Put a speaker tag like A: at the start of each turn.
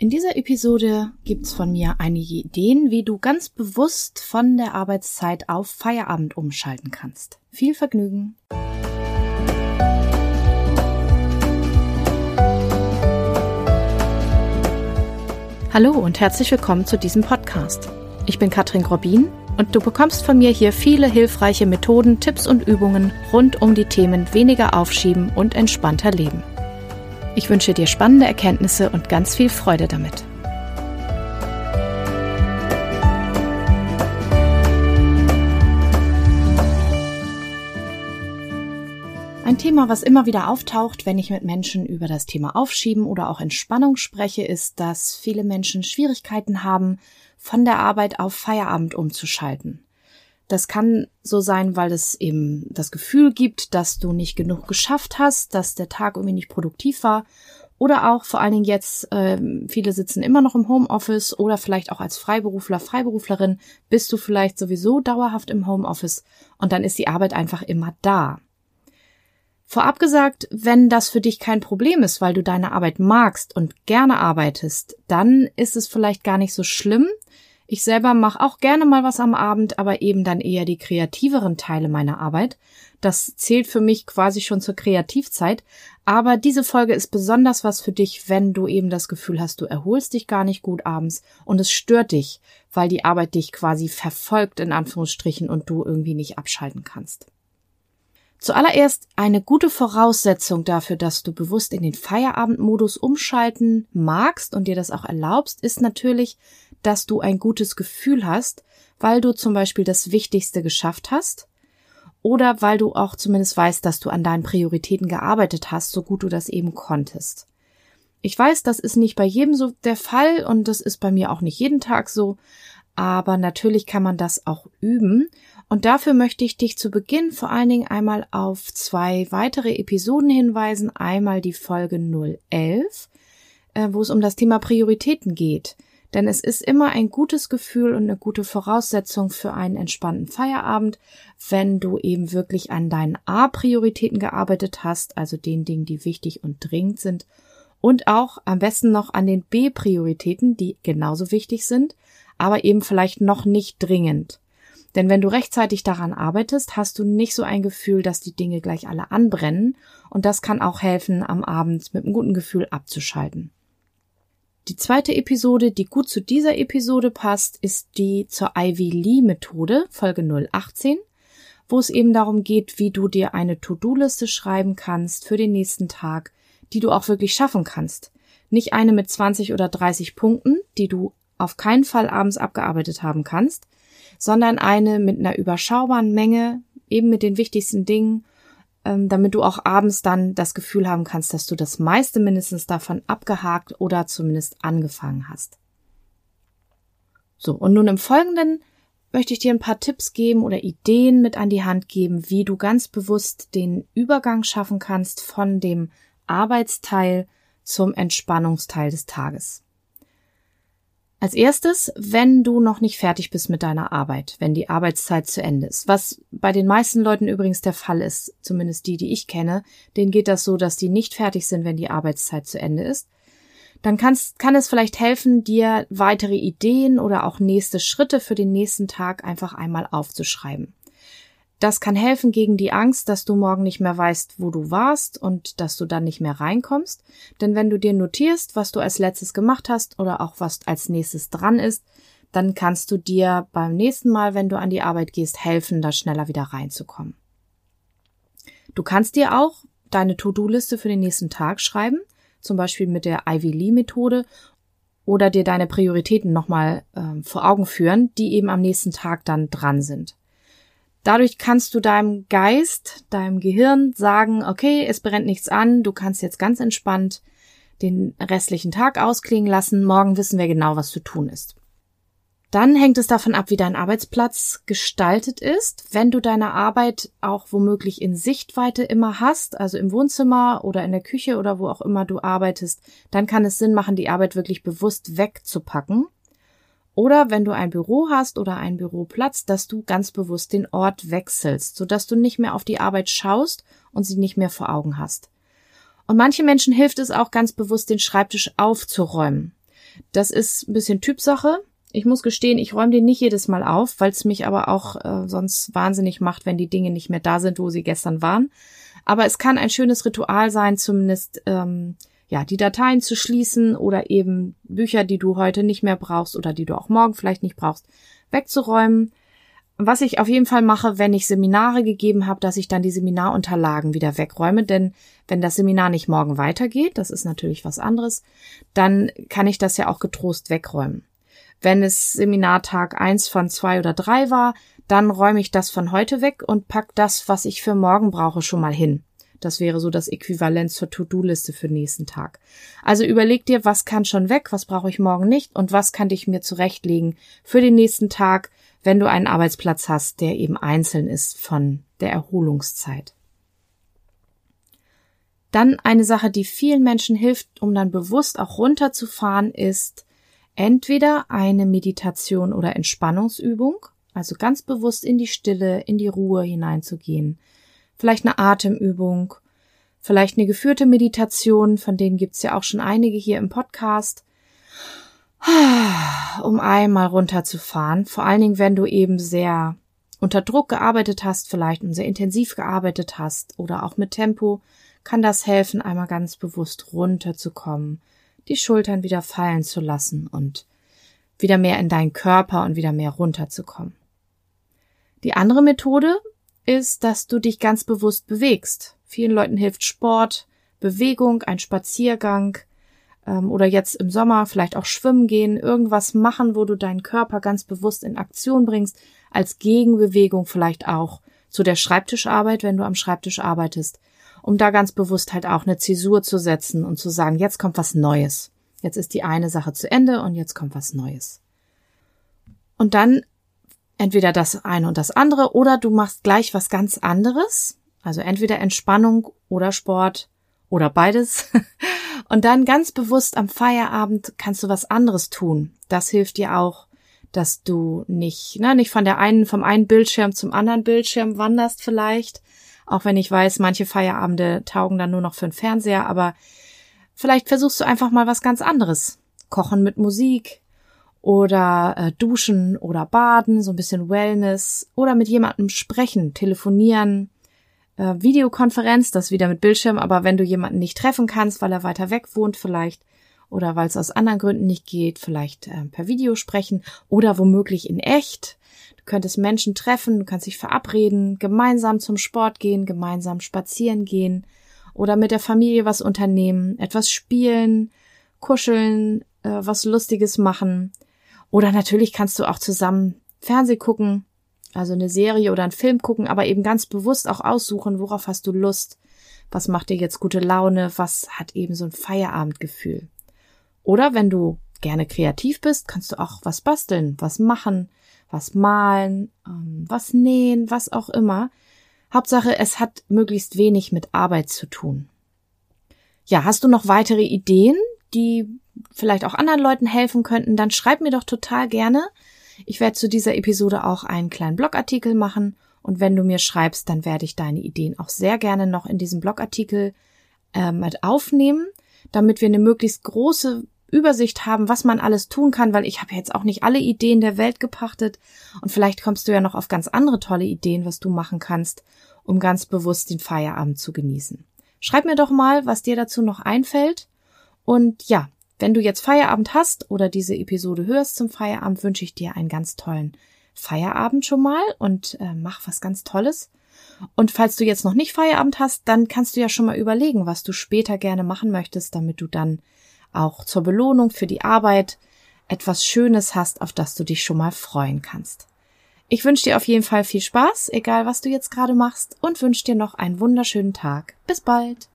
A: In dieser Episode gibt's von mir einige Ideen, wie du ganz bewusst von der Arbeitszeit auf Feierabend umschalten kannst. Viel Vergnügen! Hallo und herzlich willkommen zu diesem Podcast. Ich bin Katrin Grobin und du bekommst von mir hier viele hilfreiche Methoden, Tipps und Übungen rund um die Themen weniger aufschieben und entspannter leben. Ich wünsche dir spannende Erkenntnisse und ganz viel Freude damit. Ein Thema, was immer wieder auftaucht, wenn ich mit Menschen über das Thema Aufschieben oder auch Entspannung spreche, ist, dass viele Menschen Schwierigkeiten haben, von der Arbeit auf Feierabend umzuschalten. Das kann so sein, weil es eben das Gefühl gibt, dass du nicht genug geschafft hast, dass der Tag irgendwie nicht produktiv war. Oder auch vor allen Dingen jetzt, äh, viele sitzen immer noch im Homeoffice oder vielleicht auch als Freiberufler, Freiberuflerin bist du vielleicht sowieso dauerhaft im Homeoffice und dann ist die Arbeit einfach immer da. Vorab gesagt, wenn das für dich kein Problem ist, weil du deine Arbeit magst und gerne arbeitest, dann ist es vielleicht gar nicht so schlimm, ich selber mache auch gerne mal was am Abend, aber eben dann eher die kreativeren Teile meiner Arbeit. Das zählt für mich quasi schon zur Kreativzeit. Aber diese Folge ist besonders was für dich, wenn du eben das Gefühl hast, du erholst dich gar nicht gut abends und es stört dich, weil die Arbeit dich quasi verfolgt in Anführungsstrichen und du irgendwie nicht abschalten kannst. Zuallererst eine gute Voraussetzung dafür, dass du bewusst in den Feierabendmodus umschalten magst und dir das auch erlaubst, ist natürlich, dass du ein gutes Gefühl hast, weil du zum Beispiel das Wichtigste geschafft hast oder weil du auch zumindest weißt, dass du an deinen Prioritäten gearbeitet hast, so gut du das eben konntest. Ich weiß, das ist nicht bei jedem so der Fall und das ist bei mir auch nicht jeden Tag so, aber natürlich kann man das auch üben und dafür möchte ich dich zu Beginn vor allen Dingen einmal auf zwei weitere Episoden hinweisen. Einmal die Folge 011, äh, wo es um das Thema Prioritäten geht. Denn es ist immer ein gutes Gefühl und eine gute Voraussetzung für einen entspannten Feierabend, wenn du eben wirklich an deinen A-Prioritäten gearbeitet hast, also den Dingen, die wichtig und dringend sind, und auch am besten noch an den B-Prioritäten, die genauso wichtig sind, aber eben vielleicht noch nicht dringend. Denn wenn du rechtzeitig daran arbeitest, hast du nicht so ein Gefühl, dass die Dinge gleich alle anbrennen und das kann auch helfen, am Abend mit einem guten Gefühl abzuschalten. Die zweite Episode, die gut zu dieser Episode passt, ist die zur Ivy Lee Methode, Folge 018, wo es eben darum geht, wie du dir eine To-Do-Liste schreiben kannst für den nächsten Tag, die du auch wirklich schaffen kannst. Nicht eine mit 20 oder 30 Punkten, die du auf keinen Fall abends abgearbeitet haben kannst, sondern eine mit einer überschaubaren Menge, eben mit den wichtigsten Dingen, ähm, damit du auch abends dann das Gefühl haben kannst, dass du das meiste mindestens davon abgehakt oder zumindest angefangen hast. So, und nun im Folgenden möchte ich dir ein paar Tipps geben oder Ideen mit an die Hand geben, wie du ganz bewusst den Übergang schaffen kannst von dem Arbeitsteil zum Entspannungsteil des Tages. Als erstes, wenn du noch nicht fertig bist mit deiner Arbeit, wenn die Arbeitszeit zu Ende ist, was bei den meisten Leuten übrigens der Fall ist, zumindest die, die ich kenne, denen geht das so, dass die nicht fertig sind, wenn die Arbeitszeit zu Ende ist, dann kannst, kann es vielleicht helfen, dir weitere Ideen oder auch nächste Schritte für den nächsten Tag einfach einmal aufzuschreiben. Das kann helfen gegen die Angst, dass du morgen nicht mehr weißt, wo du warst und dass du dann nicht mehr reinkommst. Denn wenn du dir notierst, was du als letztes gemacht hast oder auch was als nächstes dran ist, dann kannst du dir beim nächsten Mal, wenn du an die Arbeit gehst, helfen, da schneller wieder reinzukommen. Du kannst dir auch deine To-Do-Liste für den nächsten Tag schreiben, zum Beispiel mit der Ivy Lee Methode oder dir deine Prioritäten nochmal äh, vor Augen führen, die eben am nächsten Tag dann dran sind. Dadurch kannst du deinem Geist, deinem Gehirn sagen, okay, es brennt nichts an, du kannst jetzt ganz entspannt den restlichen Tag ausklingen lassen, morgen wissen wir genau, was zu tun ist. Dann hängt es davon ab, wie dein Arbeitsplatz gestaltet ist. Wenn du deine Arbeit auch womöglich in Sichtweite immer hast, also im Wohnzimmer oder in der Küche oder wo auch immer du arbeitest, dann kann es Sinn machen, die Arbeit wirklich bewusst wegzupacken oder wenn du ein Büro hast oder einen Büroplatz, dass du ganz bewusst den Ort wechselst, sodass du nicht mehr auf die Arbeit schaust und sie nicht mehr vor Augen hast. Und manche Menschen hilft es auch ganz bewusst, den Schreibtisch aufzuräumen. Das ist ein bisschen Typsache. Ich muss gestehen, ich räume den nicht jedes Mal auf, weil es mich aber auch äh, sonst wahnsinnig macht, wenn die Dinge nicht mehr da sind, wo sie gestern waren. Aber es kann ein schönes Ritual sein, zumindest ähm, ja die Dateien zu schließen oder eben Bücher, die du heute nicht mehr brauchst oder die du auch morgen vielleicht nicht brauchst, wegzuräumen. Was ich auf jeden Fall mache, wenn ich Seminare gegeben habe, dass ich dann die Seminarunterlagen wieder wegräume, denn wenn das Seminar nicht morgen weitergeht, das ist natürlich was anderes, dann kann ich das ja auch getrost wegräumen. Wenn es Seminartag eins von zwei oder drei war, dann räume ich das von heute weg und pack das, was ich für morgen brauche, schon mal hin. Das wäre so das Äquivalent zur To-Do-Liste für nächsten Tag. Also überleg dir, was kann schon weg, was brauche ich morgen nicht und was kann ich mir zurechtlegen für den nächsten Tag, wenn du einen Arbeitsplatz hast, der eben einzeln ist von der Erholungszeit. Dann eine Sache, die vielen Menschen hilft, um dann bewusst auch runterzufahren, ist entweder eine Meditation oder Entspannungsübung, also ganz bewusst in die Stille, in die Ruhe hineinzugehen. Vielleicht eine Atemübung, vielleicht eine geführte Meditation, von denen gibt's ja auch schon einige hier im Podcast um einmal runterzufahren. Vor allen Dingen, wenn du eben sehr unter Druck gearbeitet hast, vielleicht und sehr intensiv gearbeitet hast oder auch mit Tempo, kann das helfen, einmal ganz bewusst runterzukommen, die Schultern wieder fallen zu lassen und wieder mehr in deinen Körper und wieder mehr runterzukommen. Die andere Methode ist, dass du dich ganz bewusst bewegst. Vielen Leuten hilft Sport, Bewegung, ein Spaziergang, ähm, oder jetzt im Sommer vielleicht auch schwimmen gehen, irgendwas machen, wo du deinen Körper ganz bewusst in Aktion bringst, als Gegenbewegung vielleicht auch zu der Schreibtischarbeit, wenn du am Schreibtisch arbeitest, um da ganz bewusst halt auch eine Zäsur zu setzen und zu sagen, jetzt kommt was Neues. Jetzt ist die eine Sache zu Ende und jetzt kommt was Neues. Und dann entweder das eine und das andere oder du machst gleich was ganz anderes, also entweder Entspannung oder Sport oder beides. Und dann ganz bewusst am Feierabend kannst du was anderes tun. Das hilft dir auch, dass du nicht, na, nicht von der einen, vom einen Bildschirm zum anderen Bildschirm wanderst vielleicht. Auch wenn ich weiß, manche Feierabende taugen dann nur noch für den Fernseher, aber vielleicht versuchst du einfach mal was ganz anderes. Kochen mit Musik oder äh, duschen oder baden, so ein bisschen Wellness oder mit jemandem sprechen, telefonieren, äh, Videokonferenz, das wieder mit Bildschirm, aber wenn du jemanden nicht treffen kannst, weil er weiter weg wohnt vielleicht oder weil es aus anderen Gründen nicht geht, vielleicht äh, per Video sprechen oder womöglich in echt. Du könntest Menschen treffen, du kannst dich verabreden, gemeinsam zum Sport gehen, gemeinsam spazieren gehen oder mit der Familie was unternehmen, etwas spielen, kuscheln, äh, was Lustiges machen. Oder natürlich kannst du auch zusammen Fernseh gucken, also eine Serie oder einen Film gucken, aber eben ganz bewusst auch aussuchen, worauf hast du Lust, was macht dir jetzt gute Laune, was hat eben so ein Feierabendgefühl. Oder wenn du gerne kreativ bist, kannst du auch was basteln, was machen, was malen, ähm, was nähen, was auch immer. Hauptsache, es hat möglichst wenig mit Arbeit zu tun. Ja, hast du noch weitere Ideen, die vielleicht auch anderen Leuten helfen könnten, dann schreib mir doch total gerne. Ich werde zu dieser Episode auch einen kleinen Blogartikel machen und wenn du mir schreibst, dann werde ich deine Ideen auch sehr gerne noch in diesem Blogartikel äh, mit aufnehmen, damit wir eine möglichst große Übersicht haben, was man alles tun kann, weil ich habe jetzt auch nicht alle Ideen der Welt gepachtet und vielleicht kommst du ja noch auf ganz andere tolle Ideen, was du machen kannst, um ganz bewusst den Feierabend zu genießen. Schreib mir doch mal, was dir dazu noch einfällt. Und ja, wenn du jetzt Feierabend hast oder diese Episode hörst zum Feierabend, wünsche ich dir einen ganz tollen Feierabend schon mal und äh, mach was ganz Tolles. Und falls du jetzt noch nicht Feierabend hast, dann kannst du ja schon mal überlegen, was du später gerne machen möchtest, damit du dann auch zur Belohnung für die Arbeit etwas Schönes hast, auf das du dich schon mal freuen kannst. Ich wünsche dir auf jeden Fall viel Spaß, egal was du jetzt gerade machst, und wünsche dir noch einen wunderschönen Tag. Bis bald.